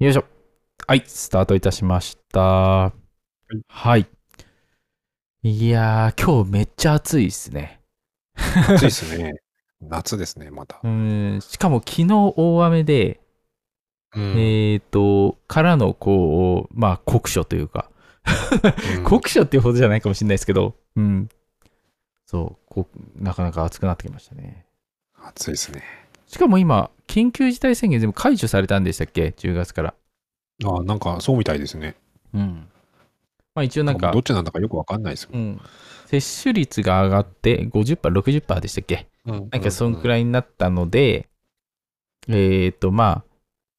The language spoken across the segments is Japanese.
よいしょ。はい、スタートいたしました。いはい。いやー、今日めっちゃ暑いですね。暑いですね。夏ですね、またう。ーん、しかも昨日大雨で、うんえっ、と、からのこう、まあ酷暑というか、うん酷暑っていうほどじゃないかもしれないですけど、うん。そうこう、なかなか暑くなってきましたね。暑いですね。しかも今、緊急事態宣言全部解除されたんでしたっけ ?10 月から。ああ、なんかそうみたいですね。うん。まあ一応なんかどっ、ちなんだかよくわかんないですも。うんん。接種率が上がって50%、60%でしたっけ？うんなんかそんくい。らいになったので、えっ、と、ま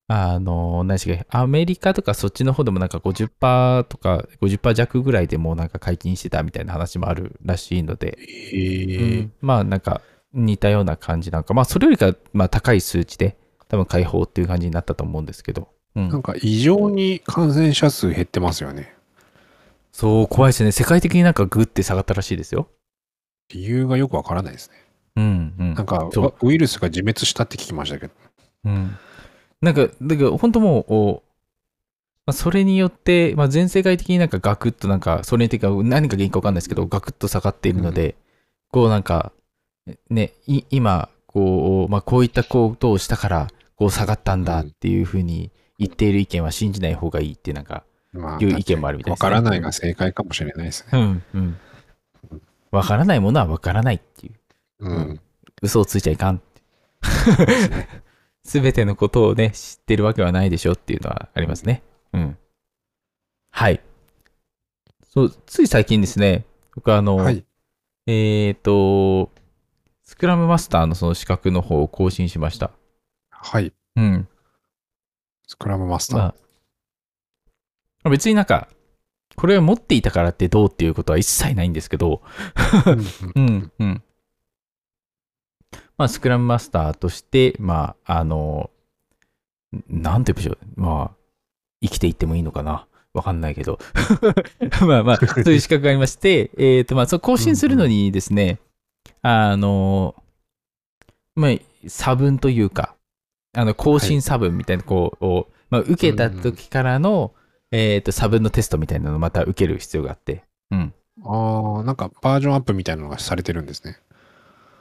あ、あの、何でしたっけ、アメリカとかそっちの方でもなんか50%とか50%弱ぐらいでもうなんか解禁してたみたいな話もあるらしいので、へえうんまあなんか似たような感じなんか、まあそれよりかまあ高い数値で多分解放っていう感じになったと思うんですけど、うんなんか異常に感染者数減ってますよね。そう、怖いですね。世界的になんかグッて下がったらしいですよ。理由がよくわからないですね。うん、うん。なんかウイルスが自滅したって聞きましたけど。うん。なんか、だから本当もう、おまあ、それによって、まあ、全世界的になんかガクッとなんか、それにか何が原因か分かんないですけど、ガクッと下がっているので、こうなんか、ね、い今、こう、まあ、こういったことをしたから、こう下がったんだっていうふうに言っている意見は信じない方がいいってなんか、まいう意見もあるみたいですねわからないが正解かもしれないですね。うん、うん。わからないものはわからないっていう。うん。嘘をついちゃいかん。そうですべてのことをね、知ってるわけはないでしょっていうのはありますね。うん。はい。そう、つい最近ですね、僕あの、はい。えっ、と、スクラムマスターのその資格の方を更新しました。はい。うん。スクラムマスター。まあ、別になんか、これを持っていたからってどうっていうことは一切ないんですけど、うんうん、うん。まあ、スクラムマスターとして、まあ、あの、なんて言うんでしょう。まあ、生きていってもいいのかな。わかんないけど。まあまあ、そういう資格がありまして、えっ、と、まあ、更新するのにですね、あの、まあ、差分というか、あの、更新差分みたいな、こう、をまあ、受けた時からの、えっ、と、差分のテストみたいなのをまた受ける必要があって、うん。ああ、なんかバージョンアップみたいなのがされてるんですね。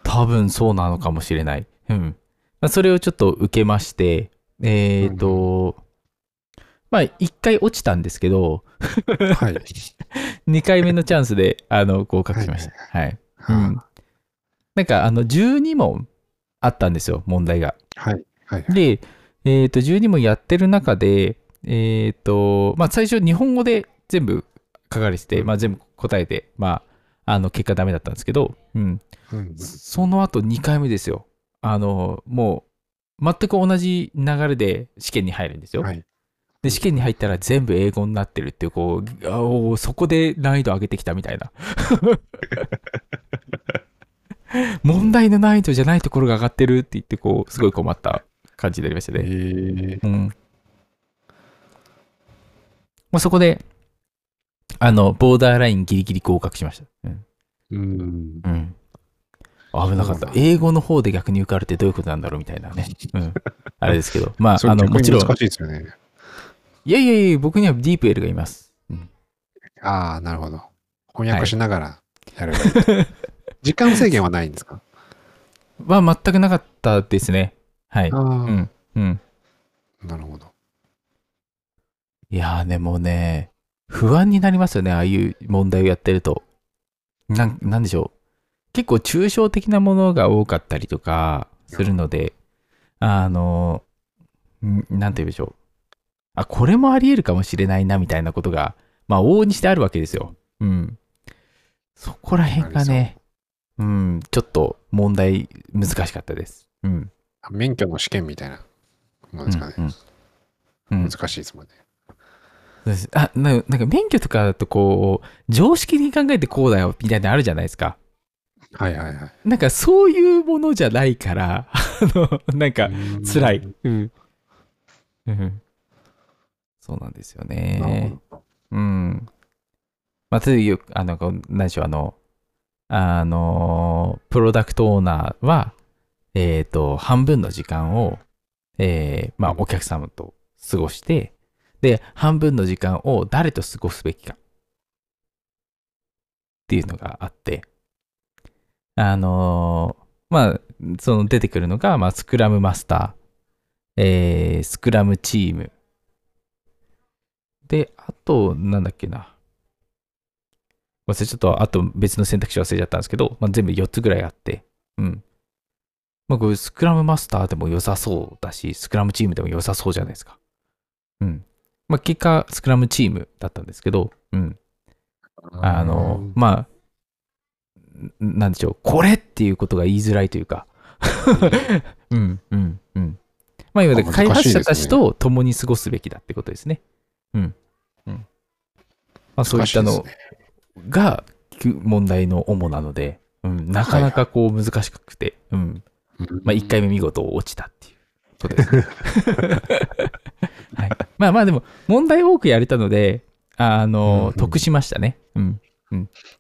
多分そうなのかもしれない。うん。まあ、それをちょっと受けまして、えっ、と、まあ、1回落ちたんですけど、はい。2回目のチャンスで、あの、合格しました。はい。うん。なんか、あの、12問あったんですよ、問題が。はい。はい。で、えっ、と、12問やってる中で、えっ、と、まあ、最初、日本語で全部書かれてて、まあ、全部答えて、まあ、あの、結果ダメだったんですけど、うん。うんその後2回目ですよ。あの、もう、全く同じ流れで試験に入るんですよ。はい。で、試験に入ったら全部英語になってるっていう、こう、あおそこで難易度上げてきたみたいな。問題の難易度じゃないところが上がってるって言って、こう、すごい困った感じになりましたえね。ー、うん。まあ、そこで、あの、ボーダーラインギリギリ合格しました。うん。うん。うん。危なかった英語の方で逆に受かるってどういうことなんだろうみたいなね。うん。あれですけど。まあ、あの、もちろん。難しいですよね。いやいやいや、僕にはディープエルがいます。うん。ああ、なるほど。翻訳しながらやればいい。時間制限はないんですか？は全くなかったですね。はいうん。うん。なるほど。いやーね、もうね、不安になりますよね、ああいう問題をやってると。なん、なんでしょう。結構抽象的なものが多かったりとかするので、あの、んなんて言うんでしょう。あ、これもあり得るかもしれないな、みたいなことが、まあ、往々にしてあるわけですよ。うん。そこら辺がね、うん、ちょっと問題難しかったです。うん。免許の試験みたいなものですかね。うんうんうん難しいですもんね。あななんか免許とかだとこう常識に考えてこうだよみたいなのあるじゃないですかはいはいはい。なんかそういうものじゃないから あのなんか辛いうん、うん、そうなんですよね。うんまあというあの何でしょうあのあのプロダクトオーナーはえっ、と半分の時間をえーまあお客様と過ごして、で、半分の時間を誰と過ごすべきか。っていうのがあって、あのーまあ、その出てくるのが、まあ、スクラムマスター、えー、スクラムチーム。で、あと、なんだっけな。忘れちょっと、あと別の選択肢忘れちゃったんですけど、まあ、全部4つぐらいあって、うん。まあ、これスクラムマスターでも良さそうだし、スクラムチームでも良さそうじゃないですか。うん。まあ、結果、スクラムチームだったんですけど、うん。あの、まあ、んなんでしょう、これっていうことが言いづらいというか、うん、うん、うん。まあ、要は、あ難しい開発者たちと共に過ごすべきだってことですね。うん、うん。まあ、そういったの難しいですねが問題の主なので、うん、なかなかこう難しくて、うん。まあ、1回目見事落ちたっていうことですね。はい。まあまあでも、問題多くやれたので、あうんのうん、得しましたね。うん。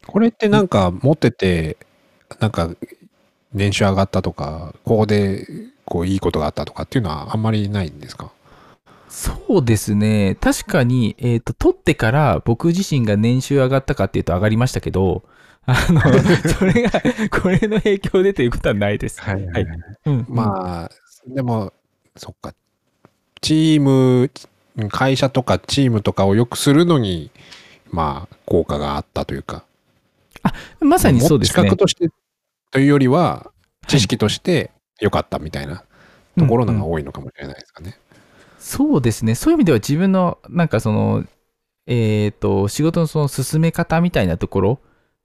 これってなんか持ってて、なんか年収上がったとか、ここでこういいことがあったとかっていうのはあんまりないんですか？そうですね。確かに、えっ、と、取ってから僕自身が年収上がったかっていうと上がりましたけど、あの、それが、これの影響でということはないです。はいはいうん。まあ、でも、そっか。チーム、会社とかチームとかを良くするのに、まあ、効果があったというか。まさにそうですね資格。としてというよりは、知識として良かったみたいなところのが多いのかもしれないですかね。そうですね。そういう意味では自分の、なんかその、えっ、と、仕事のその進め方みたいなところ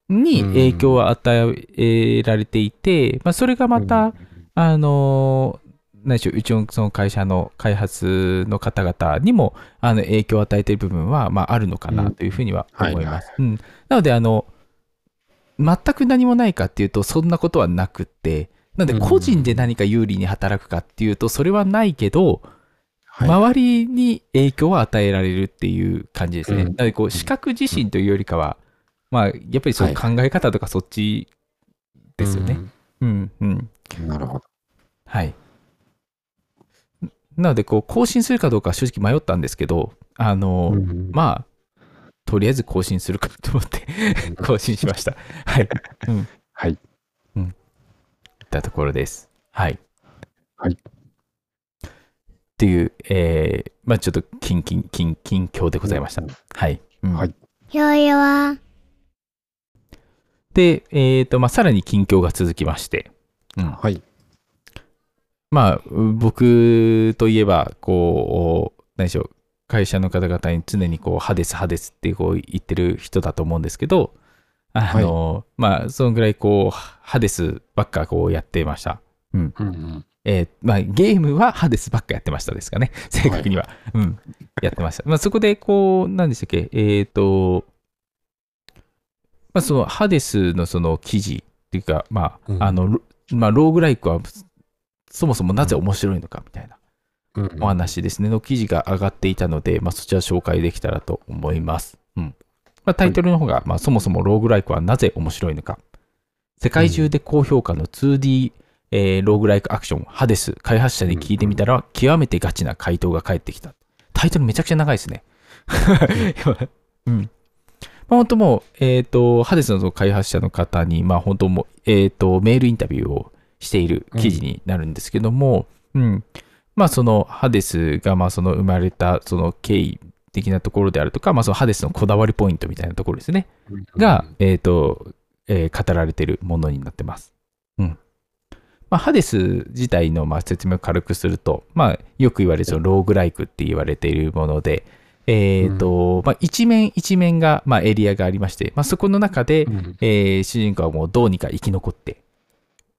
に影響を与えられていて、まあ、それがまた、あの、何でしょう、うちのその会社の開発の方々にもあの影響を与えている部分は、まあ、あるのかなというふうには思います。うん。なので、あの、全く何もないかっていうと、そんなことはなくって、なので、個人で何か有利に働くかっていうと、それはないけど、はい周りに影響を与えられるっていう感じですね。うんなので、こう、資格自身というよりかは、まあ、やっぱりその考え方とかそっちですよね。うん、うん。うん。なるほど。はい。なので、こう、更新するかどうかは正直迷ったんですけど、あの、うんまあ、とりあえず更新するかと思って更新しました。はい。うん。はい。いったところです。はい。はい。っていう、えー、まあちょっと、近、近、近、近況でございました。はい。うんはいよいは、で、えっ、と、まあさらに近況が続きまして、うん。はい。まあ、僕といえば、こう、何でしょう、会社の方々に常にこう、ハデス、ハデスってこう言ってる人だと思うんですけど、あの、まあ、そのぐらいこう、ハデスばっかこうやってました。うんうんえーまあ、ゲームはハデスばっかやってましたですかね、正確には。うん、やってました。まあ、そこで、こう、何でしたっけ、えっ、と、まあ、そのハデスのその記事っていうか、まあ、うんあの、ロまあ、ローグライクはそもそもなぜ面白いのかみたいなうんお話ですね、の記事が上がっていたので、まあ、そちら紹介できたらと思います。うん。まあ、タイトルの方が、まあ、そもそもローグライクはなぜ面白いのか。世界中で高評価の 2D、えーローグライクアクション、ハデス、開発者に聞いてみたら、極めてガチな回答が返ってきた。タイトルめちゃくちゃ長いですね。うん。まあ、本当もう、えっ、と、ハデスのその開発者の方に、まあ、本当もう、えっ、と、メールインタビューをしている記事になるんですけども、うん。まあ、そのハデスが、まあ、その生まれた、その経緯的なところであるとか、まあ、そのハデスのこだわりポイントみたいなところですね。が、えっ、と、えー語られているものになってます。うん。まあ、ハデス自体のまあ説明を軽くすると、まあ、よく言われるそのローグライクって言われているもので、えっ、と、まあ、一面一面が、まあ、エリアがありまして、まあ、そこの中で、うんえー主人公はもうどうにか生き残って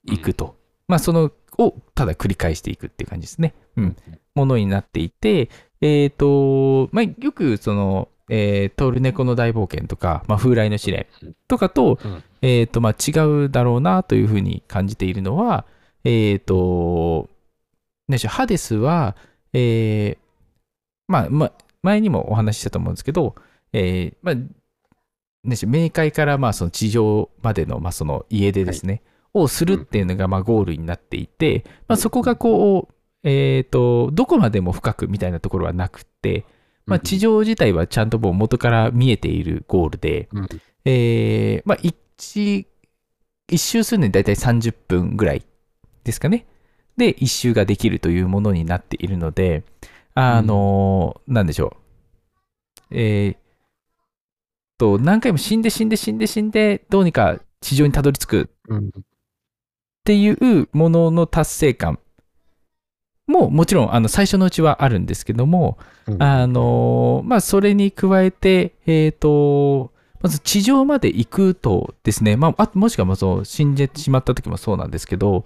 いくと。まあ、その、をただ繰り返していくっていう感じですね。うん。ものになっていて、えっ、と、まあ、よくその、えートールネコの大冒険とか、まあ、風来の試練とかと、うんえっ、と、まあ、違うだろうなというふうに感じているのは、えっ、と、何でしょう、ハデスは、えーまあ、まあ、前にもお話ししたと思うんですけど、えーまあ、何でし冥界からまあその地上までのまあその家出ですね、をするっていうのがまあゴールになっていて、まあ、そこがこう、えっ、と、どこまでも深くみたいなところはなくて、まあ、地上自体はちゃんともう元から見えているゴールで、うん。えーまあ、一、一周するのに大体30分ぐらいですかね。で、一周ができるというものになっているので、あのーなんでしょう。えーと、何回も死んで死んで死んで死んで、どうにか地上にたどり着く。っうん。ていうものの達成感ももちろんあの最初のうちはあるんですけども、うん。あのーまあ、それに加えて、えっ、と、まず地上まで行くとですね、まあ、あもしくはまあその死んでしまった時もそうなんですけど、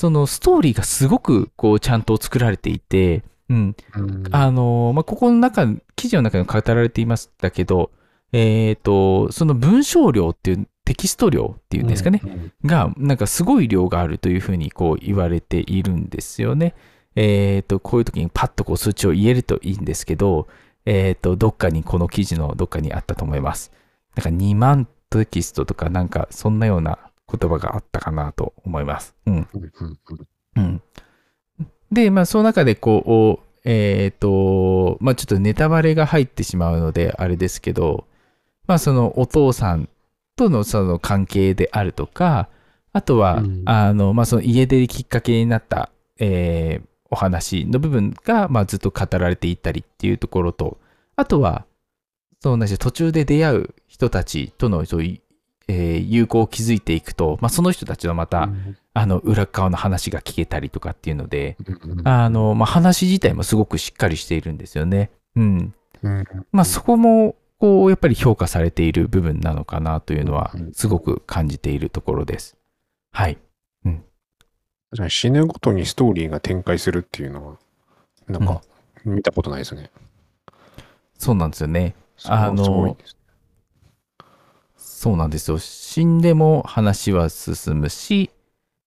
そのストーリーがすごくこうちゃんと作られていて、うん、うんあのーまあ、ここの中、記事の中に語られていましたけど、えっ、と、その文章量っていう、テキスト量っていうんですかね、うんが、なんかすごい量があるというふうにこう言われているんですよね。えっ、と、こういう時にパッとこう数値を言えるといいんですけど、えっ、と、どっかにこの記事のどっかにあったと思います。なんか2万テキストとかなんかそんなような言葉があったかなと思います。うん。うん。で、まあその中でこう、えっ、と、まあちょっとネタバレが入ってしまうのであれですけど、まあそのお父さんとのその関係であるとか、あとは、うんあの、まあその家出きっかけになった、えーお話の部分が、まあずっと語られていったりっていうところと、あとは、そうなんですよ途中で出会う人たちとのそういう、えー友好を築いていくと、まあその人たちのまた、あの裏側の話が聞けたりとかっていうので、うんあの、まあ、話自体もすごくしっかりしているんですよね。うん。うんまあ、そこも、こう、やっぱり評価されている部分なのかなというのはうん、すごく感じているところです。はい。確かに死ぬごとにストーリーが展開するっていうのは、なんか見たことないですね。そうなんですよね。あのすごいですそうなんですよ。死んでも話は進むし、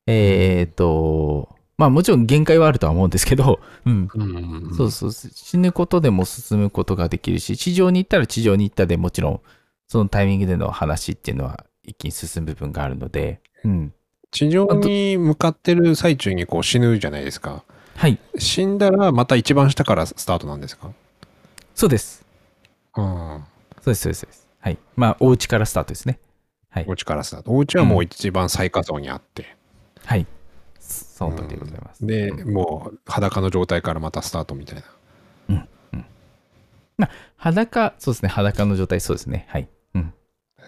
えっ、と、まあもちろん限界はあるとは思うんですけど、うん。うんそうそう、死ぬことでも進むことができるし、地上に行ったら地上に行ったでもちろん、そのタイミングでの話っていうのは一気に進む部分があるので、うん。地上に向かってる最中にこう死ぬじゃないですか。はい、死んだらまた一番下からスタートなんですか？そうです。うん。そうです、そうです。はい。まあ、お家からスタートですね。はいお。家からスタート。お家はもう一番最下層にあって。はい。その通りでございます。で、うんもう裸の状態からまたスタートみたいな。裸、そうですね。裸の状態、そうですね。はい。うん。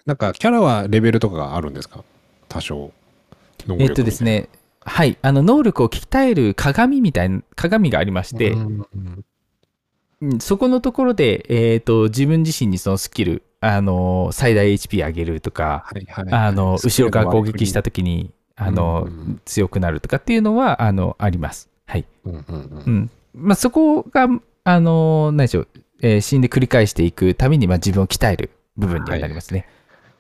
なんかキャラはレベルとかがあるんですか？多少。えっとですね、はい。あの、能力を鍛える鏡みたいな、鏡がありまして、うんうんうんそこのところで、えっ、と、自分自身にそのスキル、あの、最大 HP 上げるとか、はいはいあの、後ろから攻撃したと時に、あの、強くなるとかっていうのは、あの、あります。はい。うん。まあ、そこが、あの、何でしょう、えー死んで繰り返していくために、まあ、自分を鍛える部分にはなりますね。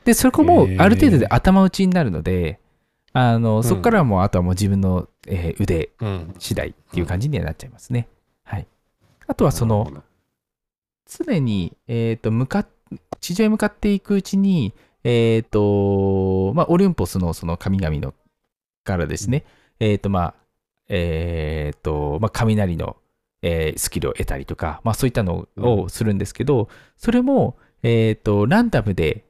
で、そこもある程度で頭打ちになるので、あの、そこからはもう、あとはもう自分の、えー腕うん次第っていう感じにはなっちゃいますね。はい。あとはその、常に、えっ、と、向かっ、地上へ向かっていくうちに、えっ、と、まあ、オリンポスのその神々のからですね、えっ、と、まあ、えっ、と、まあ、雷の、えースキルを得たりとか、まあ、そういったのをするんですけど、それも、えっ、と、ランダムで、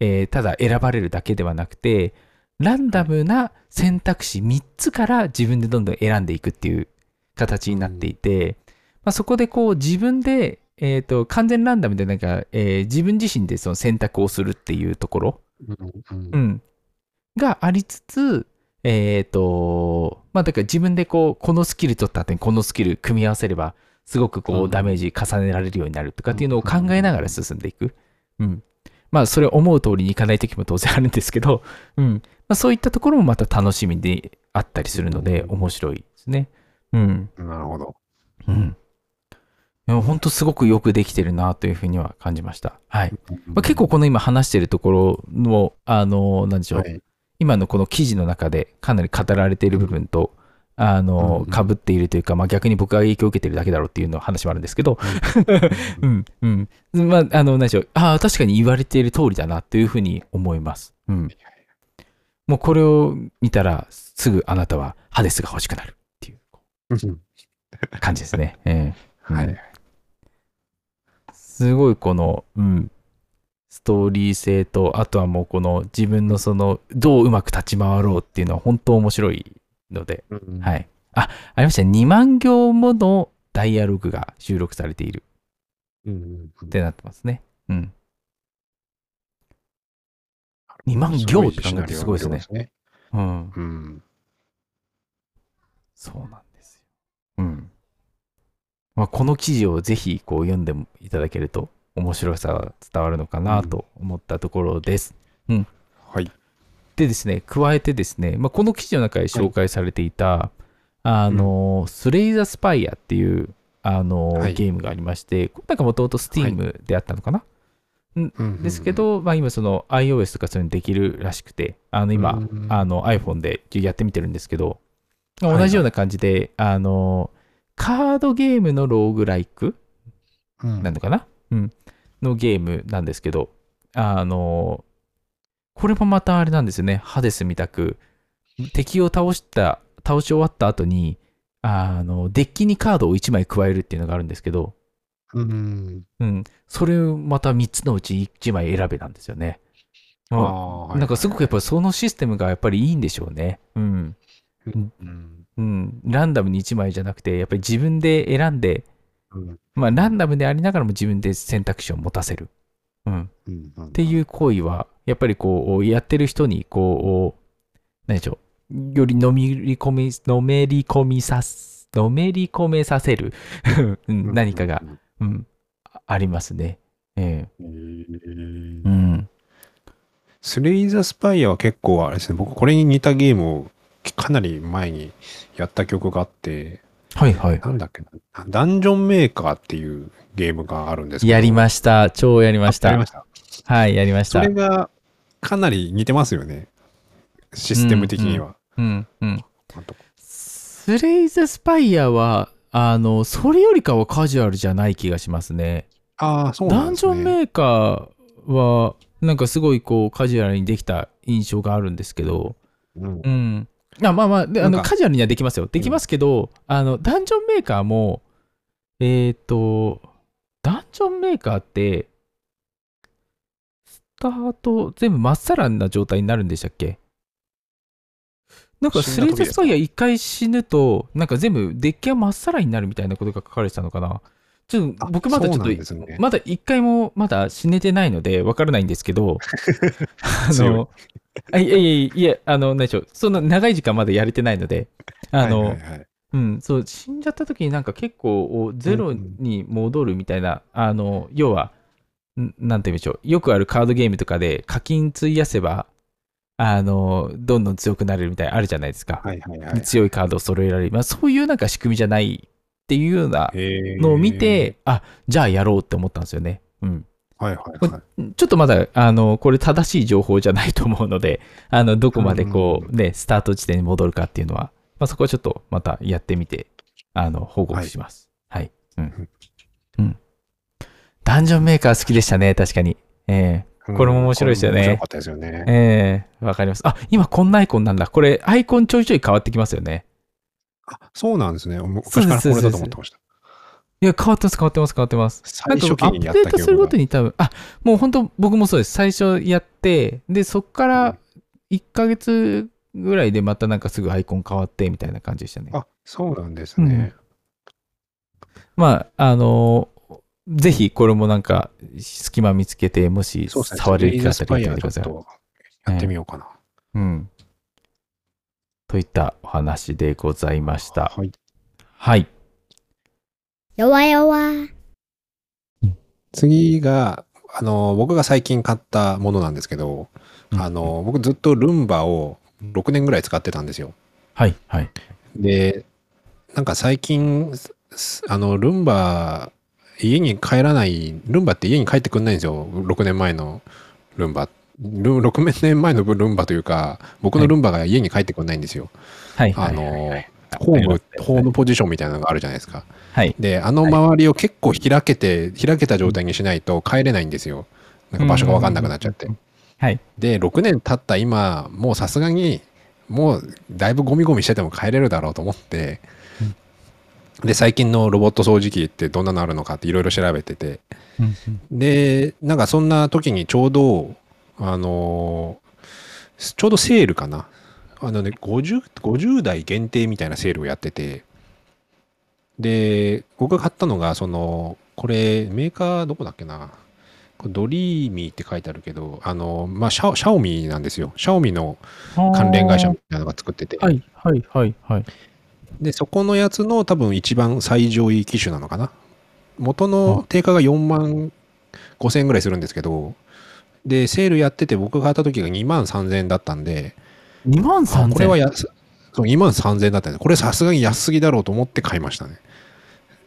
えーただ選ばれるだけではなくて、ランダムな選択肢3つから自分でどんどん選んでいくっていう形になっていて、まあ、そこでこう自分で、えー、と完全ランダムでなんか、えー自分自身でその選択をするっていうところ、うんがありつつ、えっ、と、まあだから自分でこう、このスキル取った後にこのスキル組み合わせれば、すごくこううんダメージ重ねられるようになるとかっていうのを考えながら進んでいく。うん。まあそれ思う通りにいかない時も当然あるんですけど、うん。まあそういったところもまた楽しみであったりするので、面白いですね。うん。なるほど。うん。本当すごくよくできてるなというふうには感じました。はい。まあ、結構この今話してるところの、あの、なんでしょう、はい今のこの記事の中でかなり語られている部分と、あの、うんかぶっているというか、まあ逆に僕が影響を受けてるだけだろうっていうの話もあるんですけど、うん、うん。まあ、あの、何でしょう、ああ、確かに言われている通りだなというふうに思います。うん。もうこれを見たら、すぐあなたはハデスが欲しくなるっていう。うん感じですね。ええはいうん。すごいこの、うん、ストーリー性と、あとはもうこの自分のその、どううまく立ち回ろうっていうのは本当面白いので、うんはい。あ、ありましたね。2万行ものダイアログが収録されているうんうんうんってなってますね。うん。2万行って考えるとすごいですね。ね。うん。うん。そうなんですよ。うん。まあ、この記事をぜひこう読んでいただけると面白さが伝わるのかなと思ったところです。はい。でですね、加えてですね、まあ、この記事の中で紹介されていた、あの、スレイザースパイアっていう、あの、はい。ゲームがありまして、なんかもともと Steam であったのかな、うん。ですけ、ど、まあ、今その iOS とかそういうのできるらしくて、あの今、うんあの iPhone でやってみてるんですけど、いはい。同じような感じで、あの、カードゲームのローグライク？うん。なのかな、うん、のゲームなんですけど、あの、これもまたあれなんですよね、ハデスみたく、敵を倒した、倒し終わった後に、あの、デッキにカードを1枚加えるっていうのがあるんですけど、うん。うん、それをまた3つのうち1枚選べなんですよね。あまああなんかすごくやっぱりそのシステムがやっぱりいいんでしょうね。うん。うんうん。ランダムに1枚じゃなくて、やっぱり自分で選んで、うんまあランダムでありながらも自分で選択肢を持たせる。うん。うんうんっていう行為は、やっぱりこう、やってる人に、こう、何でしょう。よりのめり込み、のめり込みさす、のめり込めさせる、うん何かが、。うん、あありますね。ええうんうん。スレイザースパイアは結構あれですね、僕これに似たゲームをかなり前にやった曲があって、はいはい。なんだっけな、ダンジョンメーカーっていうゲームがあるんですけど。やりました。超やりましたあやりま。した。はい、やりましたそれ。がかなり似てますよね。システム的には。うん、うん。あとスレイザースパイアは、あの、それよりかはカジュアルじゃない気がしますね。ああ、そうなダンジ。ョンメーカーは、なんかすごいこう、カジュアルにできた印象があるんですけど、うんうん。あまあまあ、であのカジュアルにはできますよ。できますけど、あの、ダンジョンメーカーも、えっ、と、ダンジョンメーカーって、スタート、全部まっさらな状態になるんでしたっけ？なんかスレイザースパイア一回死ぬと、なんか全部デッキはまっさらになるみたいなことが書かれてたのかな？ちょっとあ僕まだちょっそうなんですね。と、まだ一回もまだ死ねてないのでわからないんですけど、あの、あいやいやいやあの、何でしょう、そんな長い時間まだやれてないので、あの、はいはいはいうん、そう、死んじゃった時になんか結構おゼロに戻るみたいな、あの、要は、んなんて言うんでしょう、よくあるカードゲームとかで課金費やせば、あの、どんどん強くなれるみたいなのあるじゃないですか。はいはいはい。強いカードを揃えられる。まあ、そういうなんか仕組みじゃないっていうようなのを見て、あ、じゃあやろうって思ったんですよね。うん。はいはいはい。ちょっとまだ、あの、これ正しい情報じゃないと思うので、あの、どこまでこう、ね、スタート地点に戻るかっていうのは、まあ、そこはちょっとまたやってみて、あの、報告します。はい。うん。うん。ダンジョンメーカー好きでしたね、確かに。えこれも面白いですよね面白かったですよねえ。ええわかります。あ、今こんなアイコンなんだ。これ、アイコンちょいちょい変わってきますよね。あそうなんですね。昔からこれだと思ってました。いや、変わってます、変わってます、変わってます。最初期にやなんかアップデートするごとに多分、あ、もう本当僕もそうです。最初やって、で、そっから1ヶ月ぐらいでまたなんかすぐアイコン変わってみたいな感じでしたね。あ、そうなんですね。まあ、あのーぜひこれもなんか隙間見つけて、もし。触れる機会あったらやってください。やってみようかな。うん。といったお話でございました。はい。はい。弱々。次が、あの、僕が最近買ったものなんですけど、あの、僕ずっとルンバを6年ぐらい使ってたんですよ。はい、はい。で、なんか最近、すあの、ルンバ、家に帰らない、ルンバって家に帰ってくんないんですよ。6年前のルンバ。ル6年前のルンバというか、僕のルンバが家に帰ってくんないんですよ。はい、あはい。はいの、ホーム、ホームポジションみたいなのがあるじゃないですか。はい。で、あの周りを結構開けて、開けた状態にしないと帰れないんですよ。なんか場所がわかんなくなっちゃって。はい。で、6年経った今、もうさすがに、もうだいぶゴミゴミしてても帰れるだろうと思って、で、最近のロボット掃除機ってどんなのあるのかっていろいろ調べてて、うんで、なんかそんな時にちょうど、あのーちょうどセールかな。あのね、50、50代限定みたいなセールをやってて、で、僕が買ったのが、その、これ、メーカーどこだっけな？ドリーミーって書いてあるけど、あの、まあ、シャオシャオミなんですよ。シャオミの関連会社みたいなのが作ってて。はいはいはいはい。で、そこのやつの多分一番最上位機種なのかな？元の定価が4万5千円ぐらいするんですけど、で、セールやってて僕が買った時が2万3000円だったんで、2万あ3000これは安そう2万3000円だったんで、これさすがに安すぎだろうと思って買いましたね。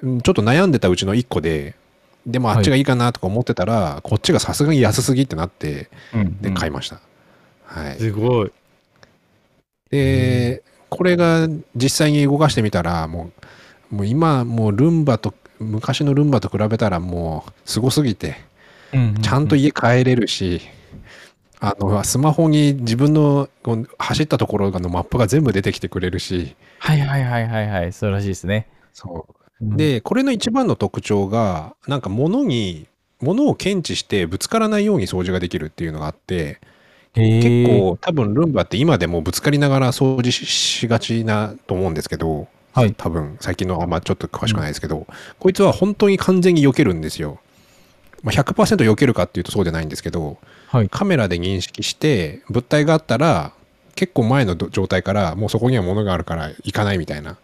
うんちょっと悩んでたうちの1個で、でもあっちがいいかなとか思ってたら、こっちがさすがに安すぎってなって、うんで、買いました。はい。すごい。で、これが実際に動かしてみたら、もう、もう今、もうルンバと、昔のルンバと比べたらもうすごすぎて、ちゃんと家帰れるし、あの、スマホに自分の走ったところのマップが全部出てきてくれるし、はいはいはいはいはい。そうらしいですね。そう。うん、で、これの一番の特徴が、なんか物に、物を検知してぶつからないように掃除ができるっていうのがあって、結結構多分ルンバって今でもぶつかりながら掃除ししがちなと思うんですけど、はい。多分最近のあんまちょっと詳しくないですけど、こいつは本当に完全に避けるんですよ。まあ、100%避けるかっていうとそうじゃないんですけど、はい。カメラで認識して物体があったら結構前のど状態からもうそこには物があるから行かないみたいな、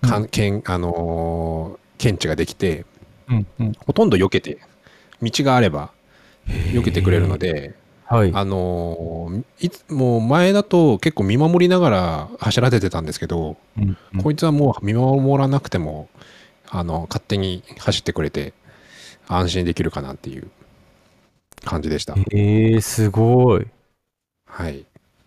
かんけんあのー検知ができてうんうん。ほとんど避けて道があれば避けてくれるので、はい。あのーいつもう前だと結構見守りながら走らせてたんですけど、うんうんこいつはもう見守らなくてもあの勝手に走ってくれて安心できるかなっていう感じでした。えー、すごい。はい。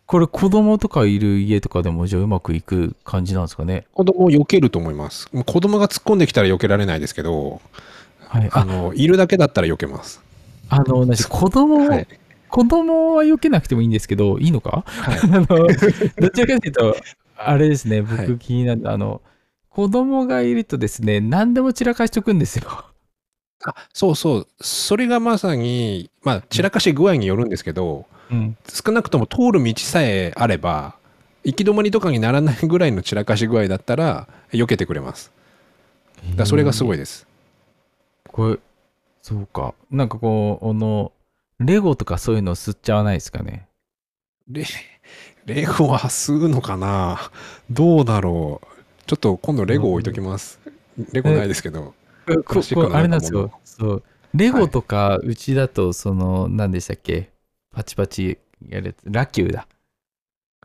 これ子供とかいる家とかでもじゃあうまくいく感じなんですかね？子供を避けると思います。子供が突っ込んできたら避けられないですけど、はい。ああ、のいるだけだったら避けます。あの、子供、はい。子供は避けなくてもいいんですけど、いいのか？はい あの、どちらかというと、あれですね、はい僕気になる、あの、子供がいるとですね、何でも散らかしとくんですよ。あそうそう。それがまさに、まあ、散らかし具合によるんですけど、うん。少なくとも通る道さえあれば、行き止まりとかにならないぐらいの散らかし具合だったら、避けてくれます。だそれがすごい。いです。これ、そうか。なんかこう、あの、レゴとかそういうの吸っちゃわないですかね？レレゴは吸うのかな？どうだろうちょっと今度レゴ置いときます。レゴないですけど。プここあれなんです。よそう。レゴとか、うちだと、その、何でしたっけ？パチパチやるやつ。ラキューだ。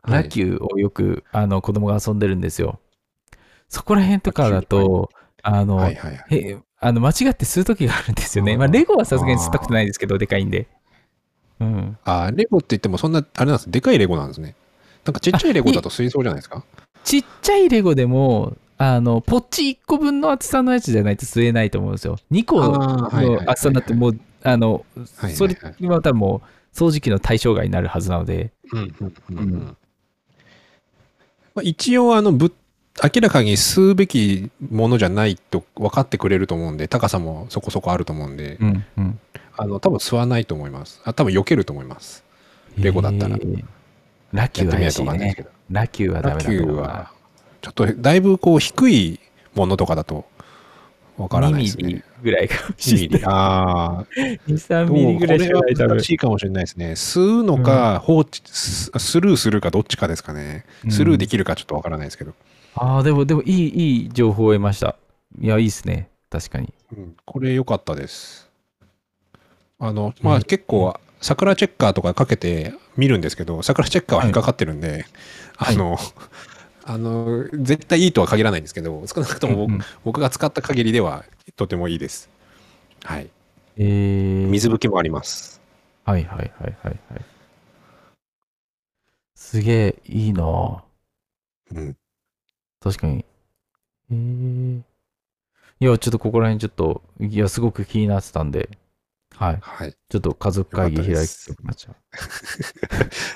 ラキューをよく、あの、子供が遊んでるんですよ。そこら辺とかだと、あの、はいはいはい。へあの間違って吸う時があるんですよね。まあ、レゴはさすがに吸ったことないですけど、でかいんで。うん。あ、レゴって言ってもそんな、あれなんです。でかいレゴなんですね。なんかちっちゃいレゴだと水槽じゃないですか？ちっちゃいレゴでも、あの、ポッチ1個分の厚さのやつじゃないと吸えないと思うんですよ。2個の厚さになってもう、あの、それは多分もう、掃除機の対象外になるはずなので。一応あのぶ明らかに吸うべきものじゃないと分かってくれると思うんで高さもそこそこあると思うんで、うんうん。あの多分吸わないと思います。あ多分避けると思います。レゴだったら。えー。ラキューやってみないと怪しいねラキューはダラメだと思うな。キューはちょっとだいぶこう低いものとかだと分からないです2ミリねぐらいかもし2ミリれない。ああ2、3どうミリぐらいしかない、多分これは難。しいかもしれないですね吸うのか放置ススルーするかどっちかですかねスルーできるかちょっと分からないですけど、ああ、でも、でも、いい、いい情報を得ました。いや、いいですね。確かに。うん、これ良かったです。あの、まあうん結構、桜チェッカーとかかけて見るんですけど、桜チェッカーは引っかかってるんで、はいあの、あの、絶対いいとは限らないんですけど、少なくとも僕,、うんうん僕が使った限りではとてもいいです。はい。えー、水拭きもあります。はいはいはいはいはい。すげえ、いいなぁうん。確かに。えー、いや、ちょっとここら辺ちょっと、いや、すごく気になってたんで、はい。はい。ちょっと家族会議開いておきました。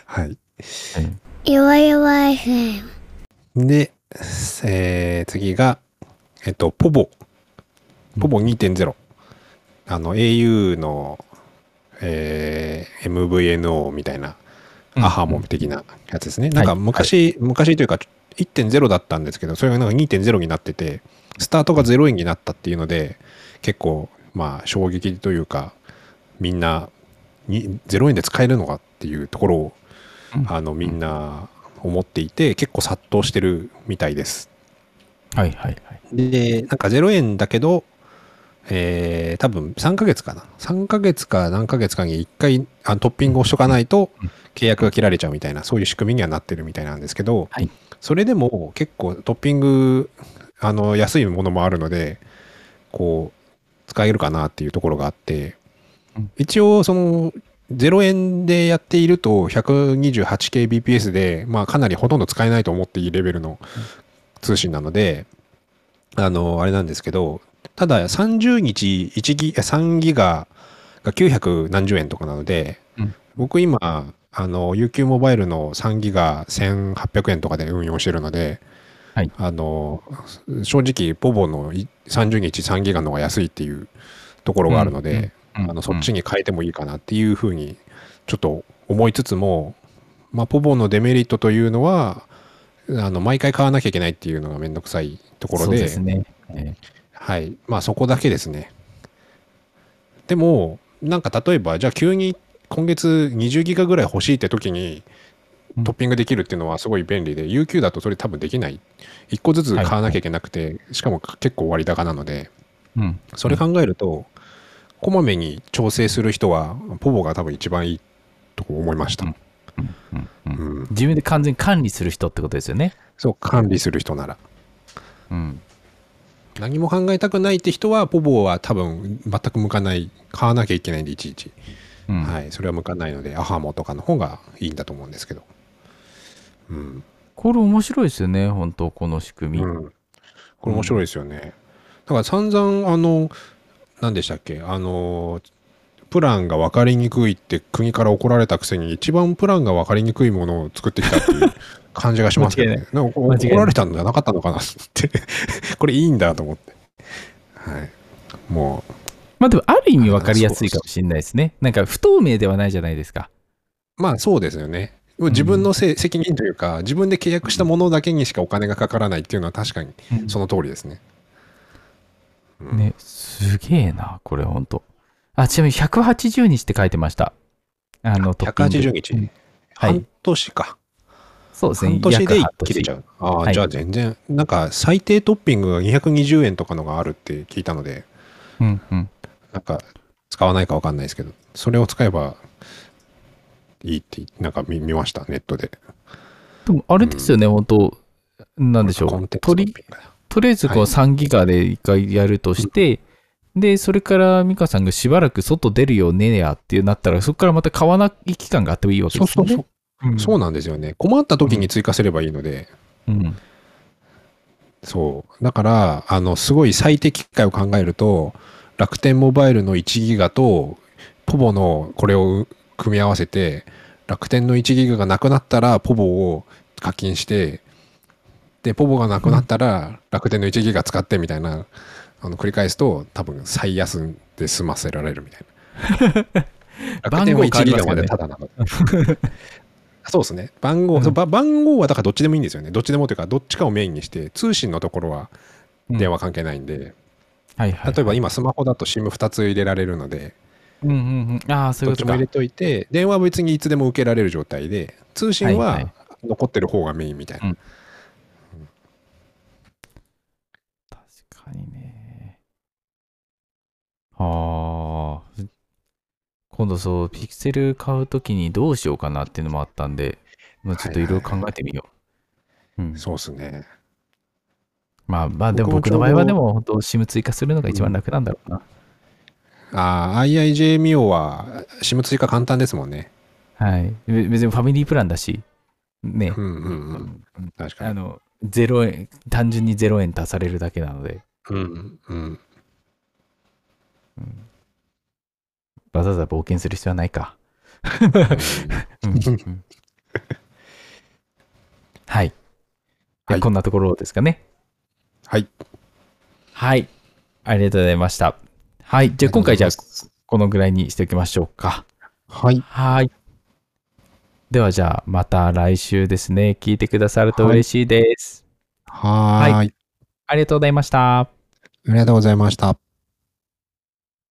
はい。はい弱々 FM。で、えー次が、えっと、ポボ。ポボ2.0。あの、au の、えー MVNO みたいな、うんアハモ的なやつですね。なんかはい昔、昔というか1.0だったんですけど、それがなんか2.0になってて、スタートが0円になったっていうので、結構、まあ、衝撃というか、みんなに0円で使えるのかっていうところを、うんあのみんな思っていて、結構殺到してるみたいです。はいはいはい。で、なんか0円だけど、えー多分3ヶ月かな。3ヶ月か何ヶ月かに1回あのトッピングをしとかないとうん契約が切られちゃうみたいな、そういう仕組みにはなってるみたいなんですけど、はいそれでも結構トッピング、あの、安いものもあるので、こう、使えるかなっていうところがあってうん、一応その、0円でやっていると 128kbps で、まあかなりほとんど使えないと思っていいレベルの通信なので、あの、あれなんですけど、ただ30日1ギガ、3ギガが900何十円とかなので、うん。僕今、あの、UQ モバイルの3ギガ1800円とかで運用してるので、はい。あの、正直、ポボのい30日3ギガの方が安いっていうところがあるので、うんうんあのそっちに変えてもいいかなっていうふうにちょっと思いつつも、まあ、ポボのデメリットというのはあの毎回買わなきゃいけないっていうのがめんどくさいところそうでですね。えはい。まあそこだけですね。でもなんか例えばじゃあ急に今月20ギガぐらい欲しいって時にうん。トッピングできるっていうのはすごい便利で、UQ だとそれ多分できない。1個ずつ買わなきゃいけなくて、しかも結構割高なので。えうん。それ考えると、こまめに調整する人は、ポボが多分一番いいと思いました。自分で完全に管理する人ってことですよね。そう、管理する人なら。うん。何も考えたくないって人は、ポボは多分全く向かない、買わなきゃいけないんで、いちいち。うんはい、それは向かないので、アハモとかの方がいいんだと思うんですけど。うん。これ面白いですよね、本当この仕組み。うん。これ面白いですよね。だから散々、あの、何でしたっけ、あの、プランが分かりにくいって国から怒られたくせに一番プランが分かりにくいものを作ってきたっていう感じがしますけどね。な怒られたんじゃなかったのかなって。これいいんだと思って。はい。もまあでも、ある意味分かりやすいかもしれないですね。なんか不透明ではないじゃないですか。う、まあそうですよね。自分のせい責任というか、自分で契約したものだけにしかお金がかからないっていうのは確かにその通りですね。うんね、すげえな、これ本当あ、ちなみに180日って書いてました。あの、トッピング180日、うんはい半年か。そうですね。半年で切れちゃう。ああ、はいじゃあ全然、なんか最低トッピングが220円とかのがあるって聞いたので、うんうん。なんか使わないかわかんないですけど、それを使えばいいって、なんか見見ました、ネットで。でも、あれですよね、本当なんでしょう。コンテンツとりあえずこうはい3ギガで1回やるとして、で、それから美香さんがしばらく外出るよねやってなったら、そこからまた買わない期間があってもいいわけそうですよね。そうそう。うんそうなんですよね。困った時に追加すればいいので、うん。そう。だから、あの、すごい最適解を考えると、楽天モバイルの1ギガと、ポボのこれを組み合わせて、楽天の1ギガがなくなったら、ポボを課金して、で、ポボがなくなったら、楽天の1ギガ使ってみたいな、あの繰り返すと、多分最安で済ませられるみたいな。楽天は1ギガまでただなので。そうですね。番号、うん番号はだからどっちでもいいんですよね。どっちでもというか、どっちかをメインにして、通信のところは電話関係ないんで、はいはい。例えば今スマホだと SIM2 つ入れられるので、うんうんうん。ああ、そういうことかどっちも入れ。といて、電話は別にいつでも受けられる状態で、通信はいははい残ってる方がメインみたいな。うん確かにね。ああ。今度そう、ピクセル買うときにどうしようかなっていうのもあったんで、まあ、ちょっといろいろ考えてみよう。うん。そうですね。まあまあ、でも僕の場合はでも、本当 SIM 追加するのが一番楽なんだろうな。ああ、IIJ ミオは SIM 追加簡単ですもんね。はい。べ別にファミリープランだし、ねう。んうんうん。うん確かに。あの、0円、単純に0円足されるだけなので、うんうん。わざわざ冒険する必要はないか。はい。ではいこんなところですかね。はい。はい。ありがとうございました。はい。じゃあ今回じゃあこのぐらいにしておきましょうか。はい。はい。ではじゃあまた来週ですね。聞いてくださると嬉しいです。はーい。ありがとうございました。ありがとうございました。